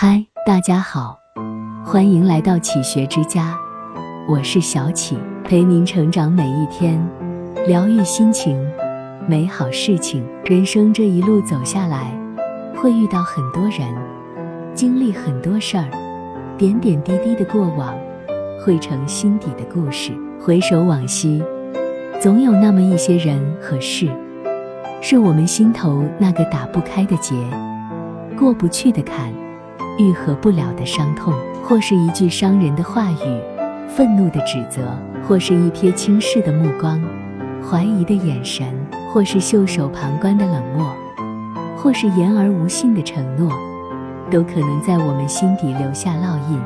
嗨，大家好，欢迎来到启学之家，我是小启，陪您成长每一天，疗愈心情，美好事情。人生这一路走下来，会遇到很多人，经历很多事儿，点点滴滴的过往，汇成心底的故事。回首往昔，总有那么一些人和事，是我们心头那个打不开的结，过不去的坎。愈合不了的伤痛，或是一句伤人的话语，愤怒的指责，或是一瞥轻视的目光，怀疑的眼神，或是袖手旁观的冷漠，或是言而无信的承诺，都可能在我们心底留下烙印，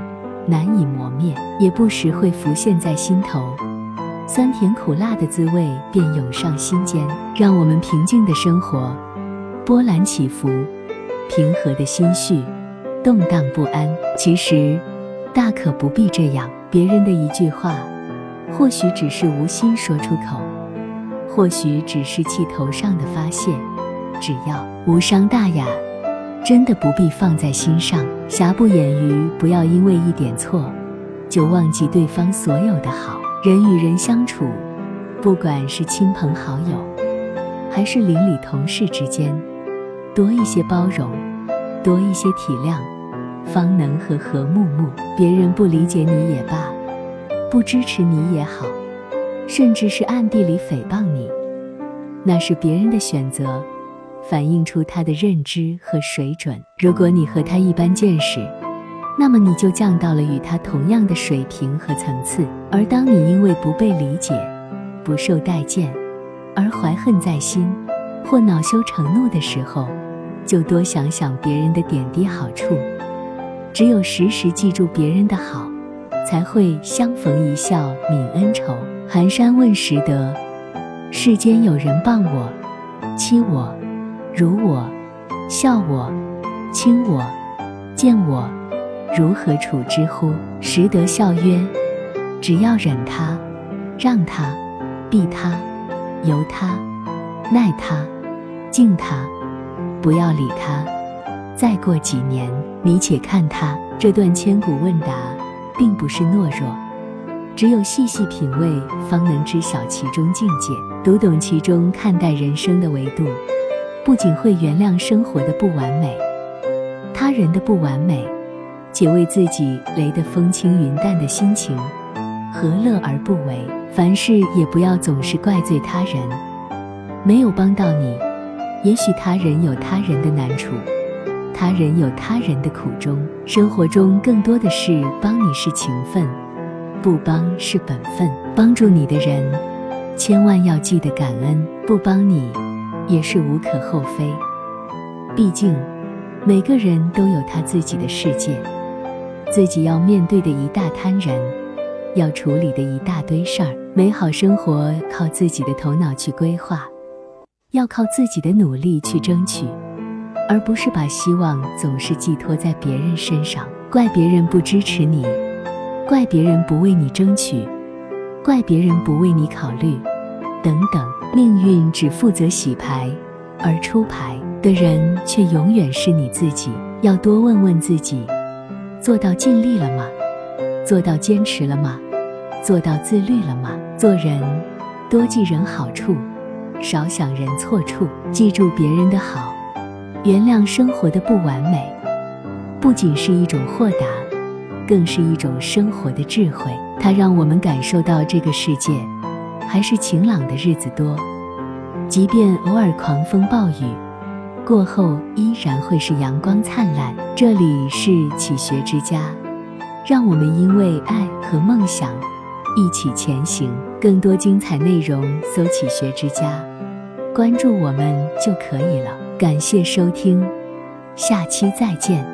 难以磨灭，也不时会浮现在心头，酸甜苦辣的滋味便涌上心间，让我们平静的生活，波澜起伏，平和的心绪。动荡不安，其实大可不必这样。别人的一句话，或许只是无心说出口，或许只是气头上的发泄，只要无伤大雅，真的不必放在心上。瑕不掩瑜，不要因为一点错，就忘记对方所有的好。人与人相处，不管是亲朋好友，还是邻里同事之间，多一些包容，多一些体谅。方能和和睦睦。别人不理解你也罢，不支持你也好，甚至是暗地里诽谤你，那是别人的选择，反映出他的认知和水准。如果你和他一般见识，那么你就降到了与他同样的水平和层次。而当你因为不被理解、不受待见而怀恨在心，或恼羞成怒的时候，就多想想别人的点滴好处。只有时时记住别人的好，才会相逢一笑泯恩仇。寒山问拾得，世间有人谤我、欺我、辱我、笑我、轻我、贱我，如何处之乎？拾得笑曰：只要忍他、让他、避他、由他、耐他、敬他，不要理他。再过几年，你且看他这段千古问答，并不是懦弱，只有细细品味，方能知晓其中境界，读懂其中看待人生的维度，不仅会原谅生活的不完美，他人的不完美，且为自己雷得风轻云淡的心情，何乐而不为？凡事也不要总是怪罪他人，没有帮到你，也许他人有他人的难处。他人有他人的苦衷，生活中更多的是帮你是情分，不帮是本分。帮助你的人，千万要记得感恩；不帮你，也是无可厚非。毕竟，每个人都有他自己的世界，自己要面对的一大摊人，要处理的一大堆事儿。美好生活靠自己的头脑去规划，要靠自己的努力去争取。而不是把希望总是寄托在别人身上，怪别人不支持你，怪别人不为你争取，怪别人不为你考虑，等等。命运只负责洗牌，而出牌的人却永远是你自己。要多问问自己：做到尽力了吗？做到坚持了吗？做到自律了吗？做人多记人好处，少想人错处，记住别人的好。原谅生活的不完美，不仅是一种豁达，更是一种生活的智慧。它让我们感受到这个世界还是晴朗的日子多，即便偶尔狂风暴雨过后，依然会是阳光灿烂。这里是启学之家，让我们因为爱和梦想一起前行。更多精彩内容，搜“启学之家”，关注我们就可以了。感谢收听，下期再见。